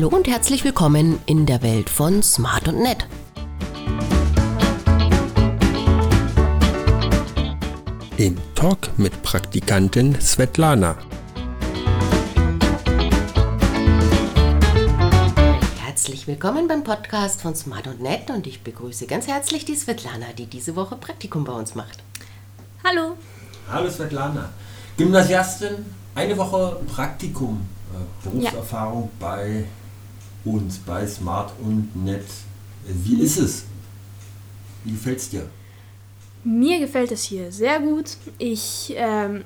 Hallo und herzlich willkommen in der Welt von Smart und Nett. Im Talk mit Praktikantin Svetlana. Herzlich willkommen beim Podcast von Smart und Nett und ich begrüße ganz herzlich die Svetlana, die diese Woche Praktikum bei uns macht. Hallo. Hallo Svetlana. Gymnasiastin, eine Woche Praktikum, äh, Berufserfahrung ja. bei uns, bei Smart und Nett. Wie ist es? Wie gefällt es dir? Mir gefällt es hier sehr gut. Ich, ähm,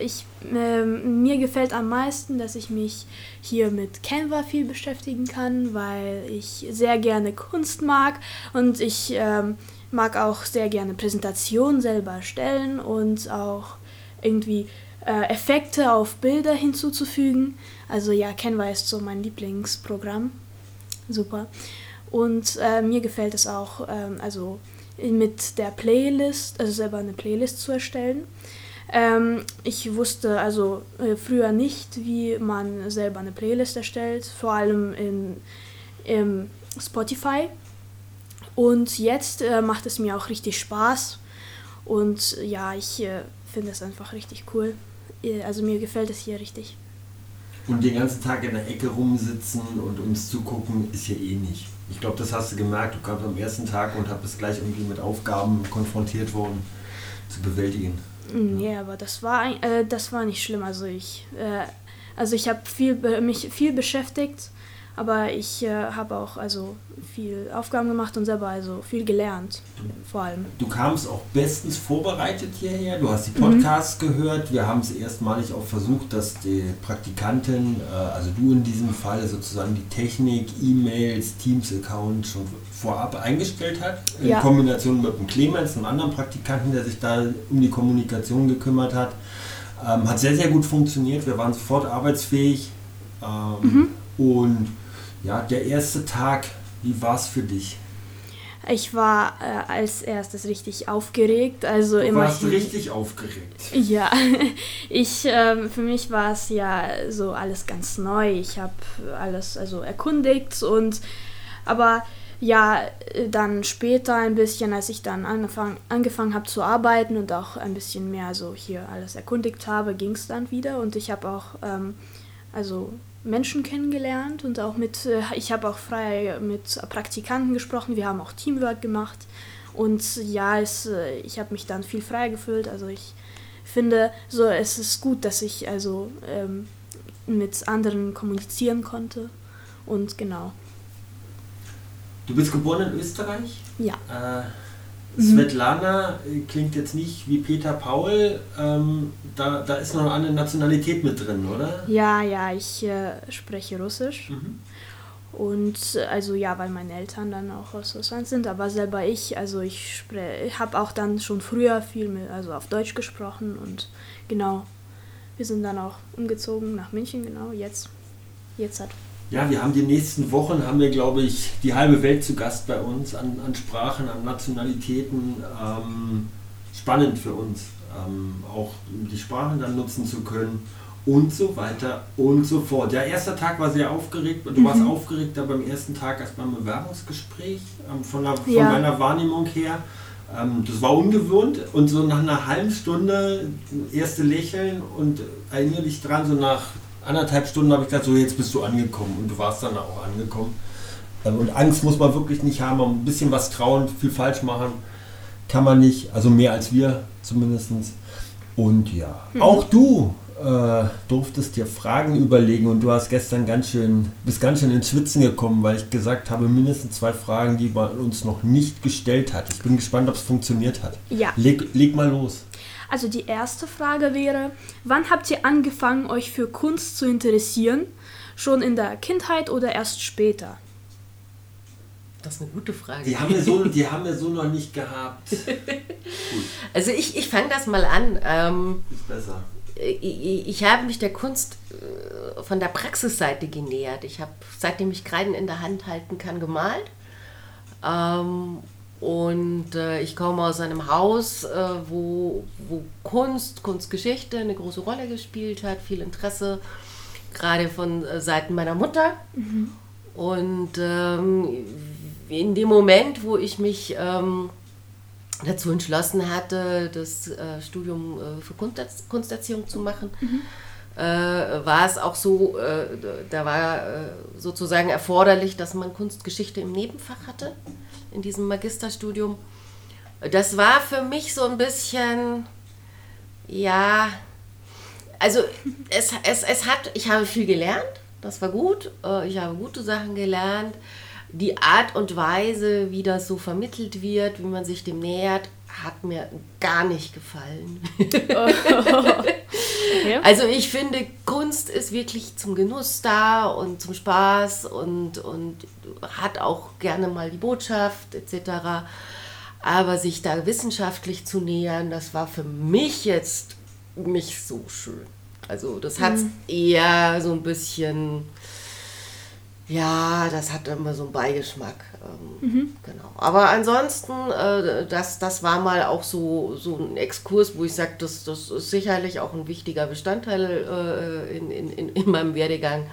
ich ähm, mir gefällt am meisten, dass ich mich hier mit Canva viel beschäftigen kann, weil ich sehr gerne Kunst mag und ich ähm, mag auch sehr gerne Präsentationen selber erstellen und auch irgendwie äh, Effekte auf Bilder hinzuzufügen. Also ja, Canva ist so mein Lieblingsprogramm. Super. Und äh, mir gefällt es auch, ähm, also mit der Playlist, also selber eine Playlist zu erstellen. Ähm, ich wusste also äh, früher nicht, wie man selber eine Playlist erstellt, vor allem in, in Spotify. Und jetzt äh, macht es mir auch richtig Spaß. Und ja, ich äh, finde es einfach richtig cool. Äh, also mir gefällt es hier richtig. Und den ganzen Tag in der Ecke rumsitzen und uns zugucken, ist hier eh nicht. Ich glaube, das hast du gemerkt. Du kamst am ersten Tag und bist gleich irgendwie mit Aufgaben konfrontiert worden, zu bewältigen. Mm, ja, aber das war, äh, das war nicht schlimm. Also ich, äh, also ich habe viel, mich viel beschäftigt aber ich äh, habe auch also viel Aufgaben gemacht und selber also viel gelernt, vor allem. Du kamst auch bestens vorbereitet hierher. Du hast die Podcasts mhm. gehört. Wir haben es erstmalig auch versucht, dass die Praktikantin, äh, also du in diesem Fall sozusagen die Technik, E-Mails, Teams-Account schon vorab eingestellt hat. In ja. Kombination mit dem Clemens, einem anderen Praktikanten, der sich da um die Kommunikation gekümmert hat. Ähm, hat sehr, sehr gut funktioniert. Wir waren sofort arbeitsfähig. Ähm, mhm. Und ja, der erste Tag, wie war es für dich? Ich war äh, als erstes richtig aufgeregt. Also du warst richtig aufgeregt. Ja, ich, äh, für mich war es ja so alles ganz neu. Ich habe alles also erkundigt und aber ja, dann später ein bisschen, als ich dann angefangen, angefangen habe zu arbeiten und auch ein bisschen mehr so hier alles erkundigt habe, ging es dann wieder und ich habe auch ähm, also Menschen kennengelernt und auch mit, äh, ich habe auch frei mit Praktikanten gesprochen, wir haben auch Teamwork gemacht und ja, es, äh, ich habe mich dann viel freier gefühlt, also ich finde, so es ist gut, dass ich also ähm, mit anderen kommunizieren konnte und genau. Du bist geboren in Österreich? Ja. Äh, Svetlana klingt jetzt nicht wie Peter Paul. Ähm, da, da ist noch eine Nationalität mit drin, oder? Ja, ja, ich äh, spreche Russisch. Mhm. Und also ja, weil meine Eltern dann auch aus Russland sind, aber selber ich, also ich habe auch dann schon früher viel mit, also auf Deutsch gesprochen und genau, wir sind dann auch umgezogen nach München, genau, jetzt, jetzt hat ja, wir haben die nächsten Wochen, haben wir, glaube ich, die halbe Welt zu Gast bei uns an, an Sprachen, an Nationalitäten. Ähm, spannend für uns, ähm, auch die Sprachen dann nutzen zu können und so weiter und so fort. Der erste Tag war sehr aufgeregt. Du mhm. warst aufgeregter beim ersten Tag als beim Bewerbungsgespräch, ähm, von, der, von ja. meiner Wahrnehmung her. Ähm, das war ungewohnt und so nach einer halben Stunde erste Lächeln und erinnere dich dran, so nach anderthalb Stunden habe ich gesagt, so jetzt bist du angekommen und du warst dann auch angekommen. Ähm, und Angst muss man wirklich nicht haben, man ein bisschen was trauen, viel falsch machen kann man nicht, also mehr als wir zumindest. Und ja, mhm. auch du äh, durftest dir Fragen überlegen und du hast gestern ganz schön, bist ganz schön ins Schwitzen gekommen, weil ich gesagt habe, mindestens zwei Fragen, die man uns noch nicht gestellt hat. Ich bin gespannt, ob es funktioniert hat. Ja. Leg, leg mal los. Also die erste Frage wäre, wann habt ihr angefangen, euch für Kunst zu interessieren? Schon in der Kindheit oder erst später? Das ist eine gute Frage. Die haben wir so, die haben wir so noch nicht gehabt. also ich, ich fange das mal an. Ähm, ist besser. Ich, ich habe mich der Kunst äh, von der Praxisseite genähert. Ich habe, seitdem ich Kreiden in der Hand halten kann, gemalt. Ähm, und äh, ich komme aus einem Haus, äh, wo, wo Kunst, Kunstgeschichte eine große Rolle gespielt hat, viel Interesse gerade von äh, Seiten meiner Mutter. Und ähm, in dem Moment, wo ich mich ähm, dazu entschlossen hatte, das äh, Studium äh, für Kunst, Kunsterziehung zu machen, äh, war es auch so, äh, da war äh, sozusagen erforderlich, dass man Kunstgeschichte im Nebenfach hatte, in diesem Magisterstudium. Das war für mich so ein bisschen, ja, also es, es, es hat, ich habe viel gelernt, das war gut, äh, ich habe gute Sachen gelernt. Die Art und Weise, wie das so vermittelt wird, wie man sich dem nähert, hat mir gar nicht gefallen. Ja. Also ich finde, Kunst ist wirklich zum Genuss da und zum Spaß und, und hat auch gerne mal die Botschaft etc. Aber sich da wissenschaftlich zu nähern, das war für mich jetzt nicht so schön. Also das hat eher so ein bisschen, ja, das hat immer so einen Beigeschmack. Ähm, Genau. Aber ansonsten, äh, das, das war mal auch so, so ein Exkurs, wo ich sage, das, das ist sicherlich auch ein wichtiger Bestandteil äh, in, in, in, in meinem Werdegang.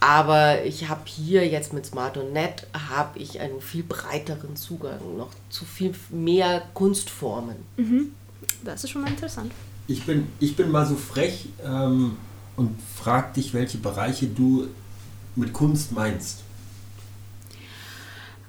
Aber ich habe hier jetzt mit Smart und Net habe ich einen viel breiteren Zugang noch zu viel mehr Kunstformen. Das ist schon mal interessant. Ich bin, ich bin mal so frech ähm, und frag dich, welche Bereiche du mit Kunst meinst.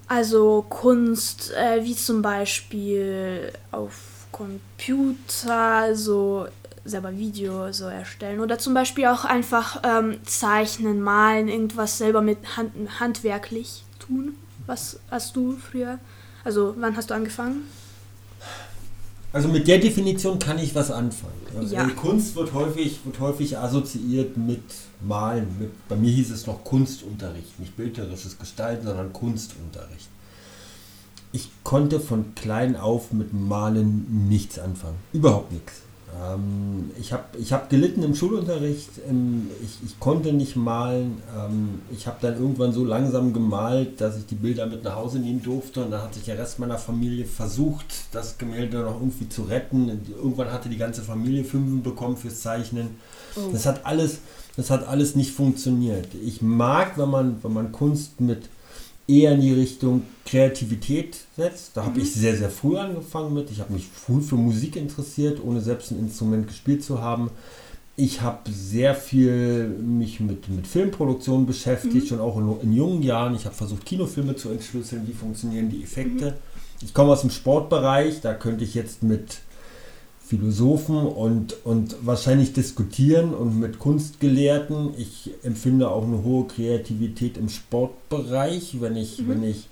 Also Kunst, äh, wie zum Beispiel auf Computer, so selber Video so erstellen oder zum Beispiel auch einfach ähm, zeichnen, malen, irgendwas selber mit Hand, handwerklich tun. Was hast du früher? Also wann hast du angefangen? Also mit der Definition kann ich was anfangen. Also Ja. Kunst wird häufig, wird häufig assoziiert mit Malen. Mit, bei mir hieß es noch Kunstunterricht, nicht bildnerisches Gestalten, sondern Kunstunterricht. Ich konnte von klein auf mit Malen nichts anfangen. Überhaupt nichts. Ähm, ich habe ich hab gelitten im Schulunterricht. Ähm, ich, ich konnte nicht malen. Ähm, ich habe dann irgendwann so langsam gemalt, dass ich die Bilder mit nach Hause nehmen durfte. Und dann hat sich der Rest meiner Familie versucht, das Gemälde noch irgendwie zu retten. Irgendwann hatte die ganze Familie Fünfen bekommen fürs Zeichnen. Das hat alles, das hat alles nicht funktioniert. Ich mag, wenn man, wenn man Kunst mit eher in die Richtung Kreativität setzt. Da habe ich sehr, sehr früh angefangen mit. Ich habe mich früh für Musik interessiert, ohne selbst ein Instrument gespielt zu haben. Ich habe sehr viel mich mit, mit Filmproduktion beschäftigt, schon auch in, in jungen Jahren. Ich habe versucht, Kinofilme zu entschlüsseln, wie funktionieren die Effekte. Ich komme aus dem Sportbereich, da könnte ich jetzt mit Philosophen und, und wahrscheinlich diskutieren und mit Kunstgelehrten. Ich empfinde auch eine hohe Kreativität im Sportbereich, wenn ich, wenn ich,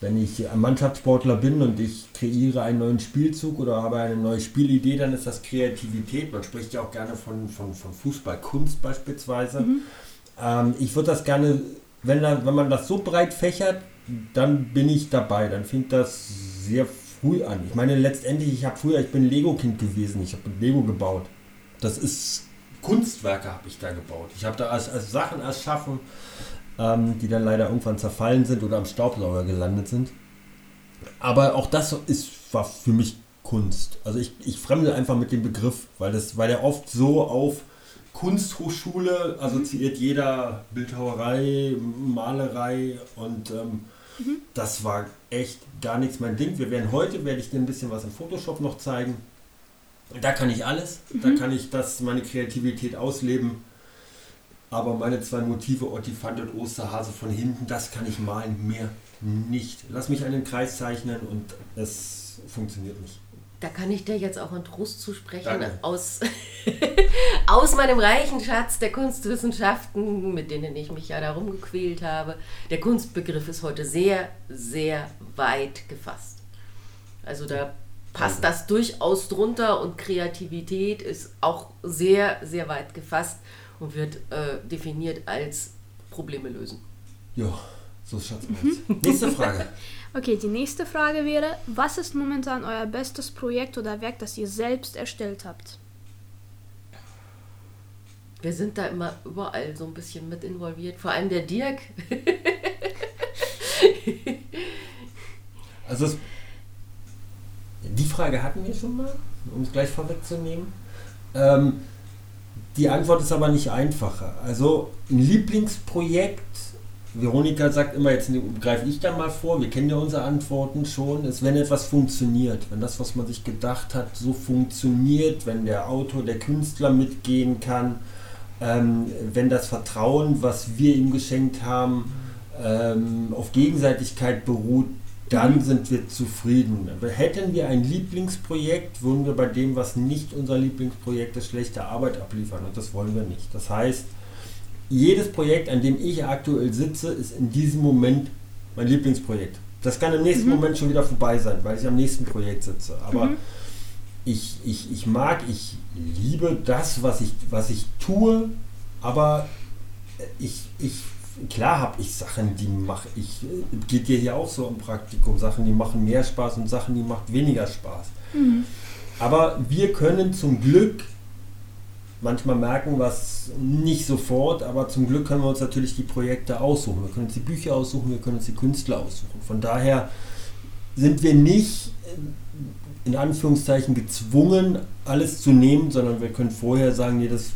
wenn ich ein Mannschaftssportler bin und ich kreiere einen neuen Spielzug oder habe eine neue Spielidee, dann ist das Kreativität. Man spricht ja auch gerne von, von, von Fußballkunst beispielsweise. Ähm, ich würde das gerne, wenn, wenn man das so breit fächert, dann bin ich dabei. Dann fängt das sehr früh an. Ich meine, letztendlich, ich habe früher, ich bin Lego-Kind gewesen, ich habe Lego gebaut. Das ist Kunstwerke habe ich da gebaut. Ich habe da als, als Sachen erschaffen, ähm, die dann leider irgendwann zerfallen sind oder am Staubsauger gelandet sind. Aber auch das ist, war für mich Kunst. Also ich, ich fremde einfach mit dem Begriff, weil, das, weil der oft so auf Kunsthochschule assoziiert jeder Bildhauerei, Malerei und ähm, das war echt gar nichts mein Ding. Wir werden heute, werde ich dir ein bisschen was im Photoshop noch zeigen. Da kann ich alles. Da kann ich das, meine Kreativität ausleben. Aber meine zwei Motive, Ottifant und Osterhase von hinten, das kann ich malen, mehr nicht. Lass mich einen Kreis zeichnen und es funktioniert nicht. Da kann ich dir jetzt auch einen Trost zusprechen Danke. aus, aus meinem reichen Schatz der Kunstwissenschaften, mit denen ich mich ja darum gequält habe. Der Kunstbegriff ist heute sehr, sehr weit gefasst. Also da passt das durchaus drunter und Kreativität ist auch sehr, sehr weit gefasst und wird äh, definiert als Probleme lösen. Ja, so schaut's aus. Nächste Frage. Okay, die nächste Frage wäre, was ist momentan euer bestes Projekt oder Werk, das ihr selbst erstellt habt? Wir sind da immer überall so ein bisschen mit involviert, vor allem der Dirk. Also es, die Frage hatten wir schon mal, um es gleich vorwegzunehmen. Ähm, die Antwort ist aber nicht einfacher. Also ein Lieblingsprojekt, Veronika sagt immer, jetzt greife ich da mal vor, wir kennen ja unsere Antworten schon, ist, wenn etwas funktioniert, wenn das, was man sich gedacht hat, so funktioniert, wenn der Autor, der Künstler mitgehen kann, ähm, wenn das Vertrauen, was wir ihm geschenkt haben, ähm, auf Gegenseitigkeit beruht, dann mhm. sind wir zufrieden. Aber hätten wir ein Lieblingsprojekt, würden wir bei dem, was nicht unser Lieblingsprojekt ist, schlechte Arbeit abliefern. Und das wollen wir nicht. Das heißt, jedes Projekt, an dem ich aktuell sitze, ist in diesem Moment mein Lieblingsprojekt. Das kann im nächsten mhm. Moment schon wieder vorbei sein, weil ich am nächsten Projekt sitze. Aber mhm. ich, ich, ich mag, ich liebe das, was ich, was ich tue, aber ich, ich klar habe ich Sachen, die mache ich, geht dir hier auch so im Praktikum, Sachen, die machen mehr Spaß und Sachen, die machen weniger Spaß. Mhm. Aber wir können zum Glück manchmal merken, was nicht sofort, aber zum Glück können wir uns natürlich die Projekte aussuchen. Wir können uns die Bücher aussuchen, wir können uns die Künstler aussuchen. Von daher sind wir nicht in Anführungszeichen gezwungen, alles zu nehmen, sondern wir können vorher sagen, nee, das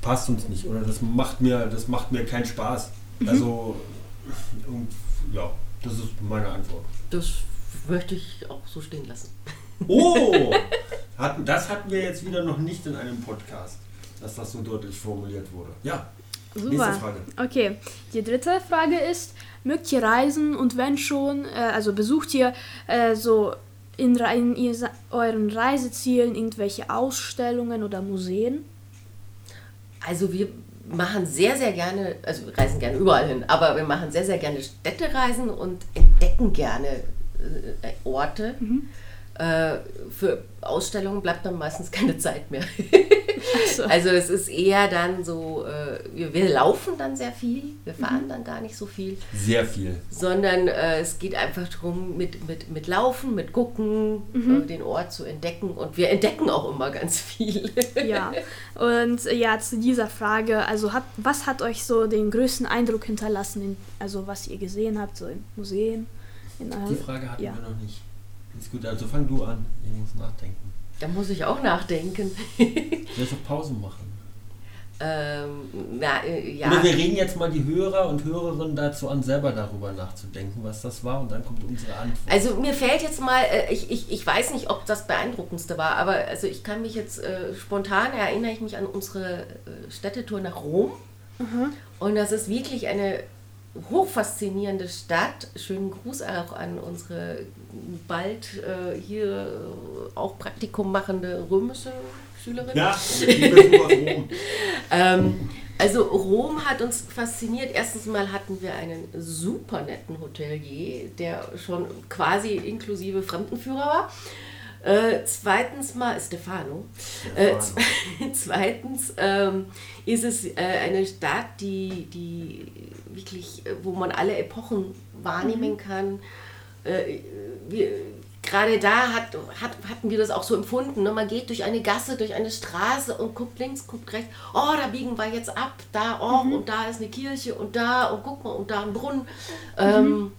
passt uns nicht oder das macht mir, das macht mir keinen Spaß. Mhm. Also, ja, das ist meine Antwort. Das möchte ich auch so stehen lassen. Oh! Hatten, das hatten wir jetzt wieder noch nicht in einem Podcast, dass das so deutlich formuliert wurde. Ja. Super. Nächste Frage. Okay, die dritte Frage ist, mögt ihr reisen und wenn schon, äh, also besucht ihr äh, so in, in, in euren Reisezielen irgendwelche Ausstellungen oder Museen? Also wir machen sehr, sehr gerne, also wir reisen gerne überall hin, aber wir machen sehr, sehr gerne Städtereisen und entdecken gerne äh, Orte. Mhm. Äh, für Ausstellungen bleibt dann meistens keine Zeit mehr. so. Also es ist eher dann so, äh, wir, wir, laufen dann sehr viel, wir fahren mhm. dann gar nicht so viel. Sehr viel. Sondern äh, es geht einfach darum, mit, mit, mit Laufen, mit Gucken, mhm. Äh, den Ort zu entdecken. Und wir entdecken auch immer ganz viel. ja, und ja, zu dieser Frage, also hat, was hat euch so den größten Eindruck hinterlassen, in, also was ihr gesehen habt, so in Museen? In Die Frage hatten ja. wir noch nicht. Ist gut, also fang du an. Ich muss nachdenken. Da muss ich auch nachdenken. Willst du Pausen machen? Ähm, na, äh, ja. Oder wir reden jetzt mal die Hörer und Hörerinnen dazu an, selber darüber nachzudenken, was das war, und dann kommt unsere Antwort. Also mir fällt jetzt mal, äh, ich, ich, ich weiß nicht, ob das beeindruckendste war, aber also ich kann mich jetzt äh, spontan erinnere ich mich an unsere äh, Städtetour nach Rom. Mhm. Und das ist wirklich eine hochfaszinierende Stadt. Schönen Gruß auch an unsere bald äh, hier auch Praktikum machende römische Schülerin. Ja, Rom. ähm, also Rom hat uns fasziniert. Erstens mal hatten wir einen super netten Hotelier, der schon quasi inklusive Fremdenführer war. Äh, zweitens mal Stefano. Äh, zweitens ähm, ist es äh, eine Stadt, die, die wirklich, äh, wo man alle Epochen wahrnehmen mhm. kann. Äh, wir, gerade da hat, hat, hatten wir das auch so empfunden. Ne? Man geht durch eine Gasse, durch eine Straße und guckt links, guckt rechts. Oh, da biegen wir jetzt ab. Da, oh, mhm. und da ist eine Kirche und da, und guck mal, und da ein Brunnen. Mhm. Ähm,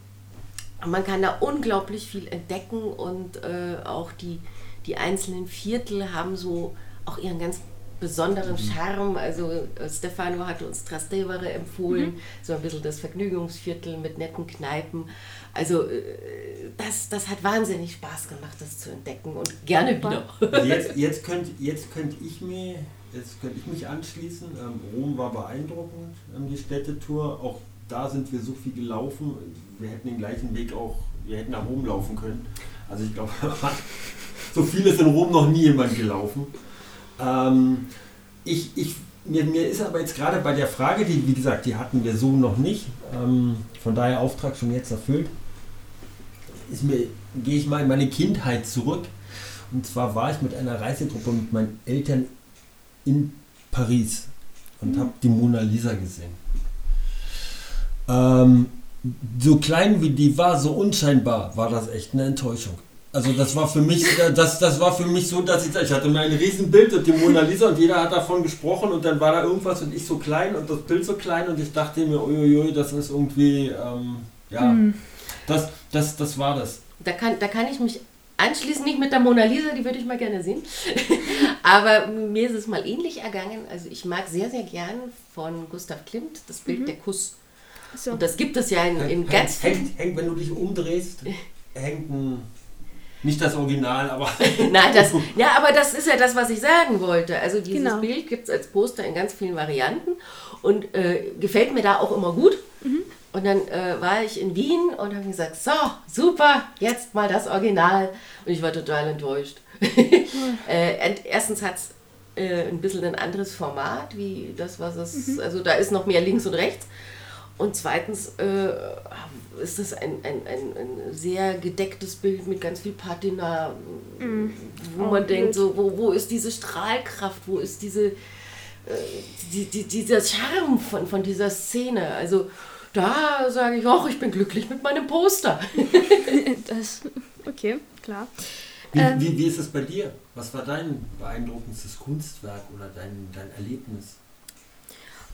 man kann da unglaublich viel entdecken und äh, auch die, die einzelnen Viertel haben so auch ihren ganz besonderen mhm. Charme. Also äh, Stefano hatte uns Trastevere empfohlen, mhm. so ein bisschen das Vergnügungsviertel mit netten Kneipen. Also äh, das, das hat wahnsinnig Spaß gemacht, das zu entdecken und gerne wieder. Jetzt, jetzt könnte jetzt könnt ich mir Jetzt könnte ich mich anschließen. Ähm, Rom war beeindruckend, ähm, die Städtetour. Auch da sind wir so viel gelaufen. Wir hätten den gleichen Weg auch, wir hätten nach Rom laufen können. Also ich glaube, so viel ist in Rom noch nie jemand gelaufen. Ähm, ich, ich, mir, mir ist aber jetzt gerade bei der Frage, die, wie gesagt, die hatten wir so noch nicht, ähm, von daher Auftrag schon jetzt erfüllt, ist mir, gehe ich mal in meine Kindheit zurück. Und zwar war ich mit einer Reisegruppe mit meinen Eltern in Paris und mhm. habe die Mona Lisa gesehen. Ähm, so klein wie die war, so unscheinbar, war das echt eine Enttäuschung. Also das war für mich, das, das war für mich so, dass ich, ich hatte mir ein Riesenbild und die Mona Lisa und jeder hat davon gesprochen und dann war da irgendwas und ich so klein und das Bild so klein und ich dachte mir, uiuiui, das ist irgendwie, ähm, ja, mhm. das, das, das war das. Da kann, da kann ich mich anschließend nicht mit der Mona Lisa, die würde ich mal gerne sehen. Aber mir ist es mal ähnlich ergangen. Also ich mag sehr, sehr gern von Gustav Klimt das Bild Der Kuss. So. Und das gibt es ja in, in ganz vielen... hängt, hängt, wenn du dich umdrehst, hängt ein, nicht das Original, aber Nein, das, ja, aber das ist ja das, was ich sagen wollte. Also dieses Genau. Bild gibt es als Poster in ganz vielen Varianten und äh, gefällt mir da auch immer gut. Und dann äh, war ich in Wien und habe gesagt, so, super, jetzt mal das Original. Und ich war total enttäuscht. äh, ent- erstens hat es äh, ein bisschen ein anderes Format, wie das, was es, also da ist noch mehr links und rechts. Und zweitens äh, ist es ein, ein, ein, ein sehr gedecktes Bild mit ganz viel Patina, wo Oh, man denkt, blöd. so, wo, wo ist diese Strahlkraft, wo ist diese, äh, die, die, dieser Charme von, von dieser Szene? Also da sage ich, ach, ich bin glücklich mit meinem Poster. Das, okay, klar. wie, Ähm. wie, wie ist es bei dir? Was war dein beeindruckendstes Kunstwerk oder dein, dein Erlebnis?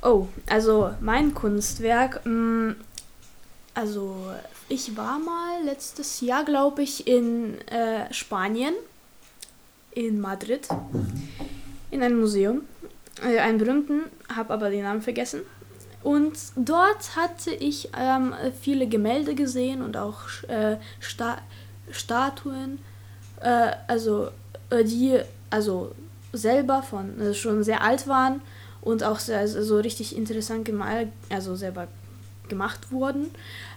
Oh, also mein Kunstwerk, mh, also ich war mal letztes Jahr, glaube ich, in äh, Spanien, in Madrid, in einem Museum, äh, einen berühmten, habe aber den Namen vergessen. Und dort hatte ich ähm, viele Gemälde gesehen und auch äh, Sta Statuen, äh, also äh, die also selber von äh, schon sehr alt waren und auch sehr, so richtig interessant gemalt, also selber gemacht wurden.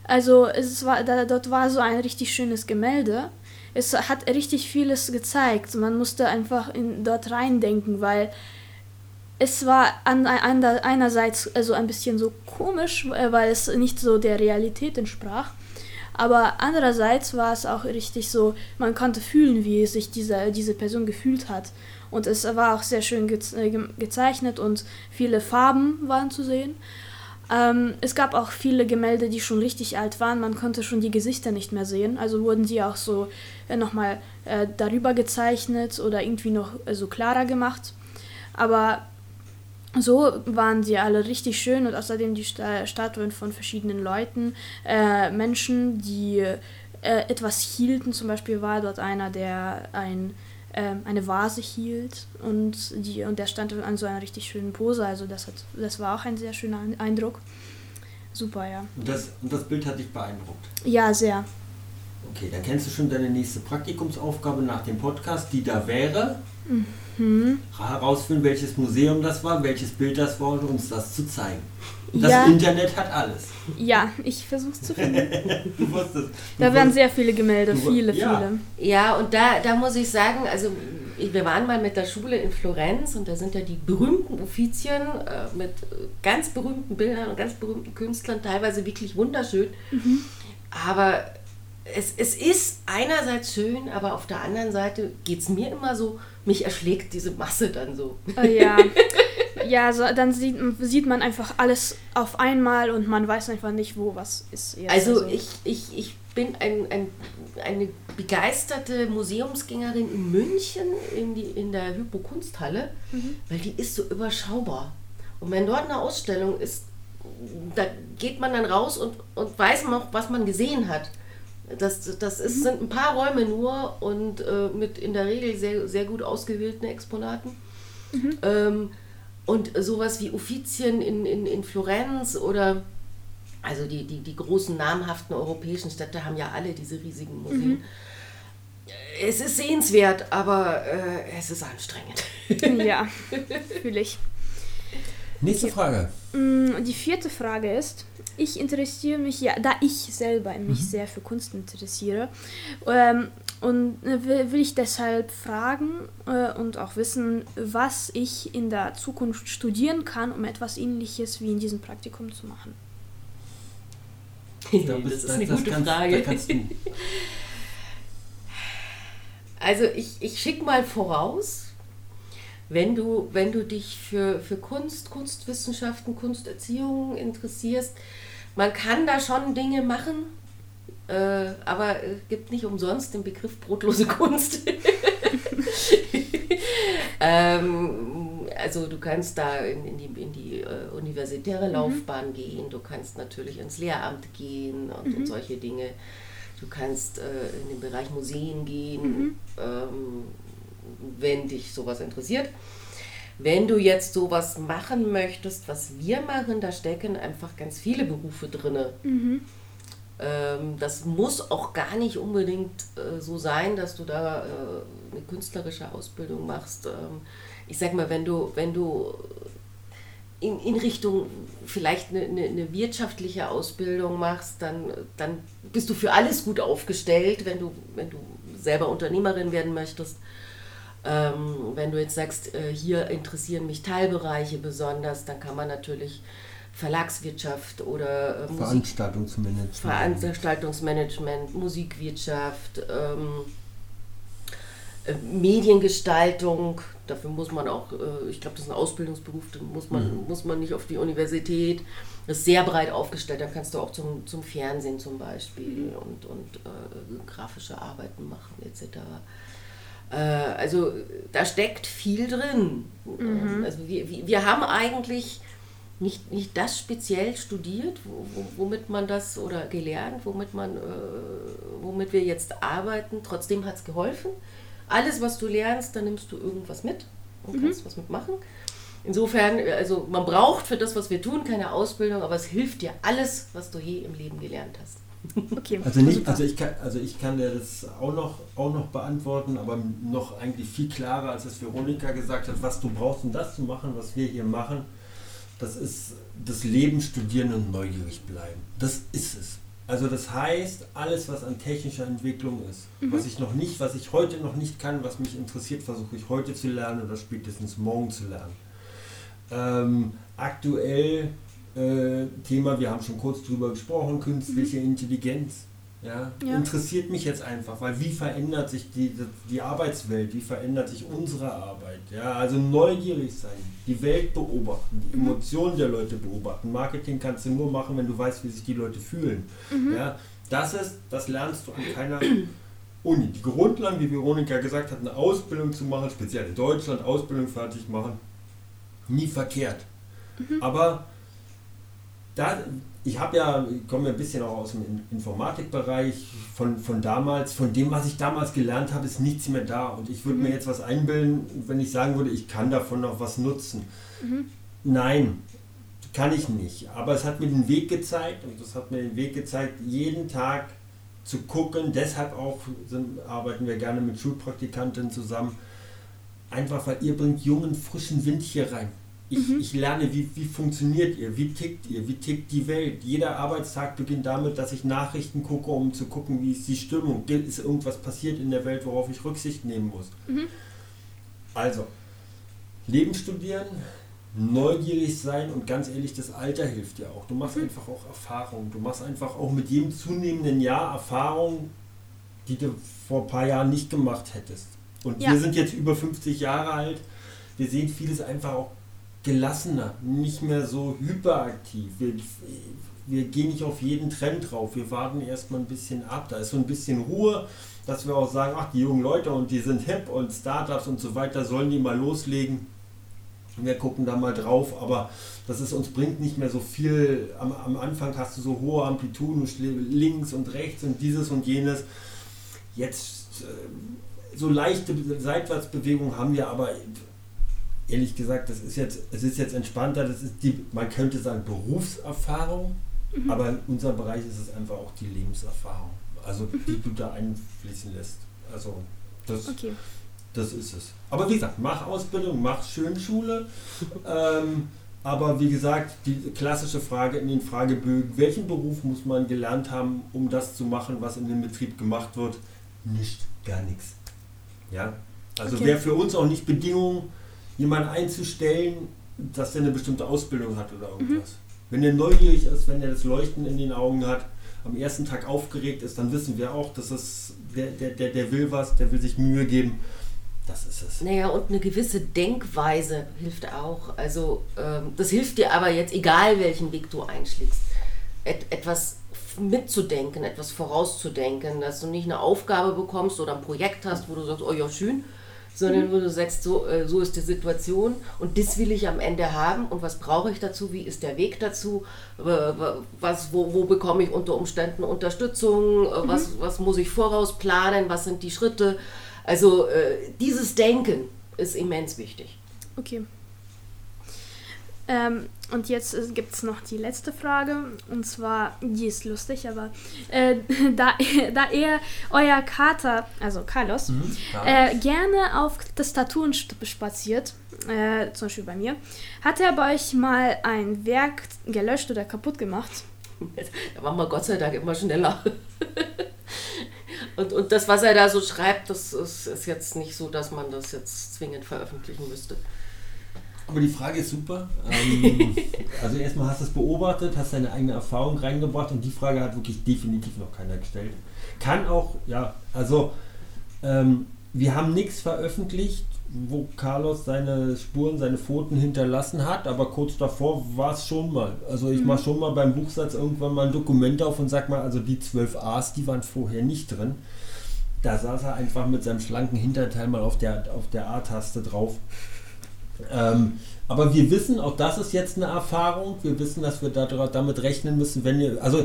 Also es war da, dort war so ein richtig schönes Gemälde. Es hat richtig vieles gezeigt. Man musste einfach in, dort reindenken, weil es war an, an, einerseits also ein bisschen so komisch, äh, weil es nicht so der Realität entsprach. Aber andererseits war es auch richtig so, man konnte fühlen, wie sich diese, diese Person gefühlt hat. Und es war auch sehr schön ge ge gezeichnet und viele Farben waren zu sehen. Ähm, es gab auch viele Gemälde, die schon richtig alt waren. Man konnte schon die Gesichter nicht mehr sehen. Also wurden die auch so äh, nochmal äh, darüber gezeichnet oder irgendwie noch äh, so klarer gemacht. Aber so waren sie alle richtig schön und außerdem die Sta Statuen von verschiedenen Leuten, äh, Menschen, die äh, etwas hielten. Zum Beispiel war dort einer, der ein, äh, eine Vase hielt und, die, und der stand an so einer richtig schönen Pose. Also das, hat, das war auch ein sehr schöner Eindruck. Super, ja. Und das, und das Bild hat dich beeindruckt? Ja, sehr. Okay, dann kennst du schon deine nächste Praktikumsaufgabe nach dem Podcast, die da wäre. Mhm. Herausfinden, welches Museum das war, welches Bild das war und uns das zu zeigen. Das Ja. Internet hat alles. Ja, ich versuche es zu finden. Du wusstest. Da du waren sehr viele Gemälde, Du- viele, ja. viele. Ja, und da, da muss ich sagen, also wir waren mal mit der Schule in Florenz und da sind ja die berühmten Uffizien äh, mit äh, ganz berühmten Bildern und ganz berühmten Künstlern, teilweise wirklich wunderschön. Aber es, es ist einerseits schön, aber auf der anderen Seite geht es mir immer so, mich erschlägt diese Masse dann so. Oh, ja, ja so, dann sieht, sieht man einfach alles auf einmal und man weiß einfach nicht, wo was ist. jetzt. Also ich, ich, ich bin ein, ein, eine begeisterte Museumsgängerin in München in, die, in der Hypo-Kunsthalle, weil die ist so überschaubar. Und wenn dort eine Ausstellung ist, da geht man dann raus und, und weiß noch, was man gesehen hat. Das, das ist, sind ein paar Räume nur und äh, mit in der Regel sehr, sehr gut ausgewählten Exponaten. Ähm, und sowas wie Uffizien in, in, in Florenz oder also die, die, die großen namhaften europäischen Städte haben ja alle diese riesigen Museen. Es ist sehenswert, aber äh, es ist anstrengend. Ja, fühle ich. Nächste Frage. Mm, Die vierte Frage ist, ich interessiere mich, ja, da ich selber mich sehr für Kunst interessiere, ähm, und äh, will, will ich deshalb fragen äh, und auch wissen, was ich in der Zukunft studieren kann, um etwas ähnliches wie in diesem Praktikum zu machen. Da das ist eine das gute kannst- Frage. Da Also ich, ich schicke mal voraus, wenn du, wenn du dich für, für Kunst, Kunstwissenschaften, Kunsterziehung interessierst, man kann da schon Dinge machen, äh, aber es gibt nicht umsonst den Begriff brotlose Kunst. ähm, also du kannst da in, in die, in die äh, universitäre Laufbahn gehen, du kannst natürlich ins Lehramt gehen und, und solche Dinge. Du kannst äh, in den Bereich Museen gehen. Ähm, wenn dich sowas interessiert. Wenn du jetzt sowas machen möchtest, was wir machen, da stecken einfach ganz viele Berufe drin. Mhm. Ähm, das muss auch gar nicht unbedingt äh, so sein, dass du da äh, eine künstlerische Ausbildung machst. Ähm, ich sag mal, wenn du, wenn du in, in Richtung vielleicht eine, eine, eine wirtschaftliche Ausbildung machst, dann, dann bist du für alles gut aufgestellt, wenn du, wenn du selber Unternehmerin werden möchtest. Ähm, wenn du jetzt sagst, äh, hier interessieren mich Teilbereiche besonders, dann kann man natürlich Verlagswirtschaft oder äh, Veranstaltungsmanagement. Veranstaltungsmanagement, Musikwirtschaft, ähm, äh, Mediengestaltung, dafür muss man auch, äh, ich glaube, das ist ein Ausbildungsberuf, da muss man, mhm. muss man nicht auf die Universität. Das ist sehr breit aufgestellt, da kannst du auch zum, zum Fernsehen zum Beispiel und, und äh, grafische Arbeiten machen etc. Äh, also da steckt viel drin. Mhm. Also wir, wir haben eigentlich nicht, nicht das speziell studiert, wo, wo, womit man das oder gelernt, womit man, äh, womit wir jetzt arbeiten. Trotzdem hat es geholfen. Alles, was du lernst, da nimmst du irgendwas mit und mhm. kannst was mitmachen. Insofern, also man braucht für das, was wir tun, keine Ausbildung, aber es hilft dir alles, was du je im Leben gelernt hast. Okay. Also, nicht, also, ich kann, also ich kann dir das auch noch, auch noch beantworten, aber noch eigentlich viel klarer, als es Veronika gesagt hat, was du brauchst, um das zu machen, was wir hier machen. Das ist das Leben studieren und neugierig bleiben. Das ist es. Also das heißt, alles, was an technischer Entwicklung ist, mhm. was ich noch nicht, was ich heute noch nicht kann, was mich interessiert, versuche ich heute zu lernen oder spätestens morgen zu lernen. Ähm, aktuell äh, Thema, wir haben schon kurz drüber gesprochen, künstliche mhm. Intelligenz. Ja, ja, interessiert mich jetzt einfach, weil wie verändert sich die, die Arbeitswelt, wie verändert sich unsere Arbeit? Ja, also neugierig sein, die Welt beobachten, die mhm. Emotionen der Leute beobachten. Marketing kannst du nur machen, wenn du weißt, wie sich die Leute fühlen. Mhm. Ja, das ist, das lernst du an keiner Uni. Die Grundlagen, wie Veronika gesagt hat, eine Ausbildung zu machen, speziell in Deutschland, Ausbildung fertig machen, nie verkehrt. Mhm. Aber da, ich habe ja, komme ja ein bisschen auch aus dem Informatikbereich von, von damals, von dem, was ich damals gelernt habe, ist nichts mehr da. Und ich würde mhm. mir jetzt was einbilden, wenn ich sagen würde, ich kann davon noch was nutzen. Mhm. Nein, kann ich nicht. Aber es hat mir den Weg gezeigt und es hat mir den Weg gezeigt, jeden Tag zu gucken. Deshalb auch sind, arbeiten wir gerne mit Schulpraktikanten zusammen. Einfach weil ihr bringt jungen, frischen Wind hier rein. Ich, mhm. ich lerne, wie, wie funktioniert ihr, wie tickt ihr, wie tickt die Welt. Jeder Arbeitstag beginnt damit, dass ich Nachrichten gucke, um zu gucken, wie ist die Stimmung. Ist irgendwas passiert in der Welt, worauf ich Rücksicht nehmen muss. Mhm. Also, Leben studieren, neugierig sein und ganz ehrlich, das Alter hilft dir auch. Du machst mhm. einfach auch Erfahrung. Du machst einfach auch mit jedem zunehmenden Jahr Erfahrung, die du vor ein paar Jahren nicht gemacht hättest. Und ja. wir sind jetzt über 50 Jahre alt. Wir sehen vieles einfach auch gelassener, nicht mehr so hyperaktiv. Wir, wir gehen nicht auf jeden Trend drauf. Wir warten erstmal ein bisschen ab. Da ist so ein bisschen Ruhe, dass wir auch sagen, ach, die jungen Leute und die sind hip und Startups und so weiter, sollen die mal loslegen. Wir gucken da mal drauf, aber das ist uns bringt nicht mehr so viel. Am, am Anfang hast du so hohe Amplituden links und rechts und dieses und jenes. Jetzt äh, so leichte Seitwärtsbewegungen haben wir aber ehrlich gesagt, das ist jetzt, es ist jetzt entspannter, das ist die, man könnte sagen, Berufserfahrung, mhm. aber in unserem Bereich ist es einfach auch die Lebenserfahrung. Also mhm. die du da einfließen lässt. Also das, okay. das ist es. Aber wie gesagt, mach Ausbildung, mach Schönschule. ähm, aber wie gesagt, die klassische Frage in den Fragebögen, welchen Beruf muss man gelernt haben, um das zu machen, was in dem Betrieb gemacht wird? Nicht, gar nichts. Ja? Also okay. wäre für uns auch nicht Bedingung, jemanden einzustellen, dass der eine bestimmte Ausbildung hat oder irgendwas. Mhm. Wenn er neugierig ist, wenn er das Leuchten in den Augen hat, am ersten Tag aufgeregt ist, dann wissen wir auch, dass es der, der, der, der will was, der will sich Mühe geben. Das ist es. Naja, und eine gewisse Denkweise hilft auch. Also ähm, das hilft dir aber jetzt, egal welchen Weg du einschlägst, et, etwas mitzudenken, etwas vorauszudenken, dass du nicht eine Aufgabe bekommst oder ein Projekt hast, wo du sagst, oh ja, schön, sondern mhm. wo du sagst, so, äh, so ist die Situation und das will ich am Ende haben und was brauche ich dazu, wie ist der Weg dazu, was, wo, wo bekomme ich unter Umständen Unterstützung, äh, mhm. was, was muss ich vorausplanen, was sind die Schritte. Also äh, dieses Denken ist immens wichtig. Okay. Ähm, und jetzt gibt es noch die letzte Frage. Und zwar, die ist lustig, aber äh, da, da er, euer Kater, also Carlos, mhm, äh, gerne auf Tastaturen spaziert, äh, zum Beispiel bei mir, hat er bei euch mal ein Werk gelöscht oder kaputt gemacht? Da waren wir Gott sei Dank immer schneller. und, und das, was er da so schreibt, das ist, ist jetzt nicht so, dass man das jetzt zwingend veröffentlichen müsste. Aber die Frage ist super. Ähm, also erstmal hast du es beobachtet, hast deine eigene Erfahrung reingebracht und die Frage hat wirklich definitiv noch keiner gestellt. Kann auch, ja, also ähm, wir haben nichts veröffentlicht, wo Carlos seine Spuren, seine Pfoten hinterlassen hat, aber kurz davor war es schon mal. Also ich mhm. mache schon mal beim Buchsatz irgendwann mal ein Dokument auf und sag mal, also die 12 A's, die waren vorher nicht drin. Da saß er einfach mit seinem schlanken Hinterteil mal auf der, auf der A-Taste drauf. Ähm, aber wir wissen, auch das ist jetzt eine Erfahrung, wir wissen, dass wir da, damit rechnen müssen, wenn ihr, also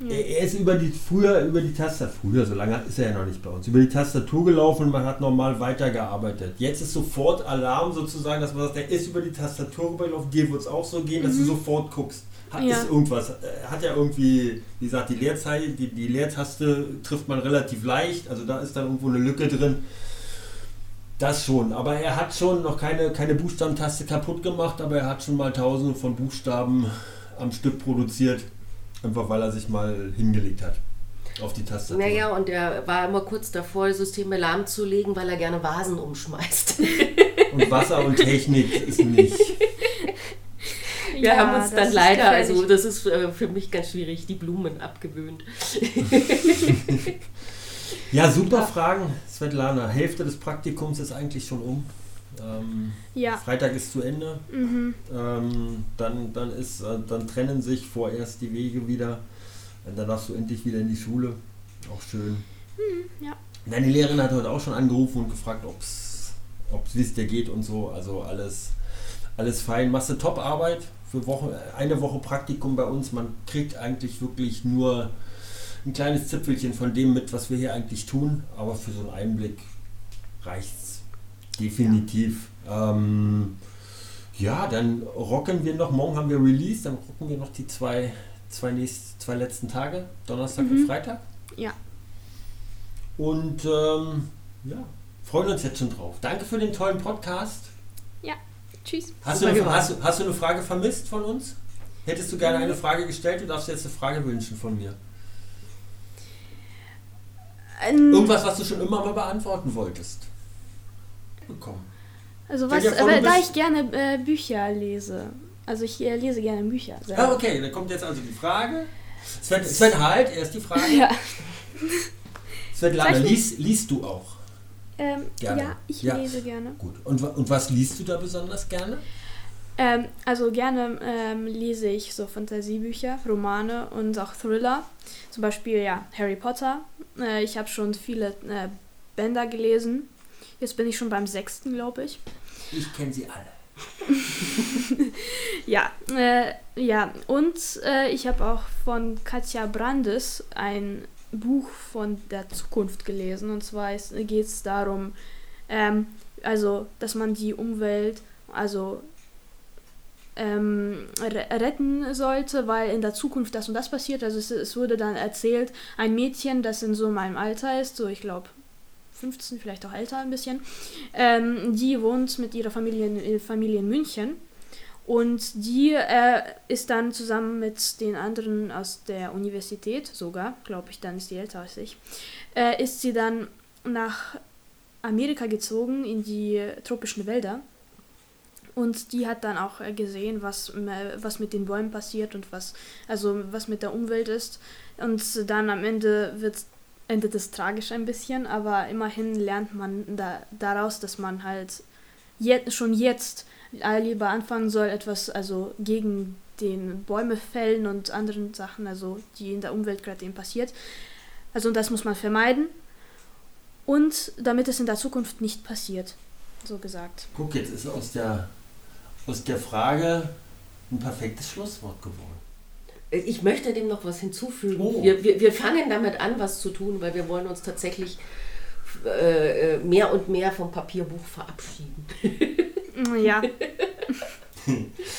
ja. er ist über die, früher über die Tastatur, früher, so lange ist er ja noch nicht bei uns, über die Tastatur gelaufen und man hat normal weitergearbeitet. Jetzt ist sofort Alarm sozusagen, dass man sagt, er ist über die Tastatur rübergelaufen, dir wird es auch so gehen, mhm. dass du mhm. sofort guckst. Hat ja. ist irgendwas, äh, hat ja irgendwie, wie gesagt, die Leertaste, die, die Leertaste trifft man relativ leicht, also da ist dann irgendwo eine Lücke drin. Das schon, aber er hat schon noch keine, keine Buchstabentaste kaputt gemacht, aber er hat schon mal tausende von Buchstaben am Stück produziert, einfach weil er sich mal hingelegt hat auf die Tastatur. Naja, und er war immer kurz davor, Systeme lahmzulegen, weil er gerne Vasen umschmeißt. Und Wasser und Technik ist nicht. Wir ja, haben uns dann leider, also das ist äh, für mich ganz schwierig, die Blumen abgewöhnt. Ja, super. Fragen, Svetlana. Hälfte des Praktikums ist eigentlich schon um. Ähm, ja. Freitag ist zu Ende. Mhm. Ähm, dann, dann, ist, äh, dann trennen sich vorerst die Wege wieder. Dann darfst du endlich wieder in die Schule. Auch schön. Mhm, ja. Deine Lehrerin hat heute auch schon angerufen und gefragt, ob es wie es dir geht und so. Also alles, alles fein. Machst du Top-Arbeit für Woche, eine Woche Praktikum bei uns. Man kriegt eigentlich wirklich nur ein kleines Zipfelchen von dem mit, was wir hier eigentlich tun, aber für so einen Einblick reicht es definitiv. Ja. Ähm, ja, dann rocken wir noch, morgen haben wir Release, dann rocken wir noch die zwei, zwei, nächst, zwei letzten Tage, Donnerstag mhm. und Freitag. Ja. Und ähm, ja, freuen uns jetzt schon drauf. Danke für den tollen Podcast. Ja, tschüss. Hast, du eine, hast, hast du eine Frage vermisst von uns? Hättest du gerne eine Frage gestellt, du darfst jetzt eine Frage wünschen von mir. Ähm, Irgendwas, was du schon immer mal beantworten wolltest. Bekommen. Also was, aber da ich gerne äh, Bücher lese. Also ich äh, lese gerne Bücher. Selber. Ah, okay, dann kommt jetzt also die Frage. Sven, Sven halt, erst die Frage. Ja. Svetlana, liest, liest du auch? Ähm, gerne. Ja, ich ja. lese gerne. Gut. Und, und was liest du da besonders gerne? Ähm, also gerne ähm, lese ich so Fantasiebücher, Romane und auch Thriller. Zum Beispiel ja Harry Potter. Äh, ich habe schon viele äh, Bänder gelesen. Jetzt bin ich schon beim sechsten, glaube ich. Ich kenne sie alle. ja, äh, ja, und äh, ich habe auch von Katja Brandes ein Buch von der Zukunft gelesen. Und zwar geht es darum, ähm, also, dass man die Umwelt, also ähm, retten sollte, weil in der Zukunft das und das passiert. Also es, es, wurde dann erzählt, ein Mädchen, das in so meinem Alter ist, so ich glaube 15, vielleicht auch älter ein bisschen, ähm, die wohnt mit ihrer Familie in, Familie in München. Und die äh, ist dann zusammen mit den anderen aus der Universität, sogar, glaube ich, dann ist die älter als ich, äh, ist sie dann nach Amerika gezogen in die tropischen Wälder und die hat dann auch äh, gesehen, was, was mit den Bäumen passiert und was, also was mit der Umwelt ist. Und dann am Ende wird, endet es tragisch ein bisschen, aber immerhin lernt man da, daraus, dass man halt jetzt, schon jetzt lieber anfangen soll, etwas also gegen den Bäume fällen und anderen Sachen, also die in der Umwelt gerade eben passiert. Also das muss man vermeiden. Und damit es in der Zukunft nicht passiert, so gesagt. Guck, jetzt ist aus der aus der Frage ein perfektes Schlusswort geworden. Ich möchte dem noch was hinzufügen. Oh. Wir, wir, wir fangen damit an, was zu tun, weil wir wollen uns tatsächlich äh, mehr und mehr vom Papierbuch verabschieden. Ja.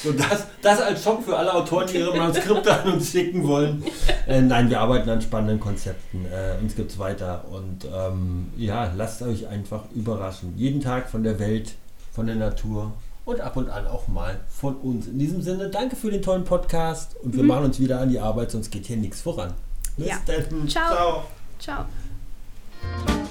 So, das, das als Schock für alle Autoren, die ihre Manuskripte an uns schicken wollen. Äh, nein, wir arbeiten an spannenden Konzepten. Äh, uns gibt es weiter. Und ähm, ja, lasst euch einfach überraschen. Jeden Tag von der Welt, von der Natur und ab und an auch mal von uns. In diesem Sinne, danke für den tollen Podcast und wir mhm. machen uns wieder an die Arbeit, sonst geht hier nichts voran. Bis ja. dann. Ciao. Ciao. Ciao.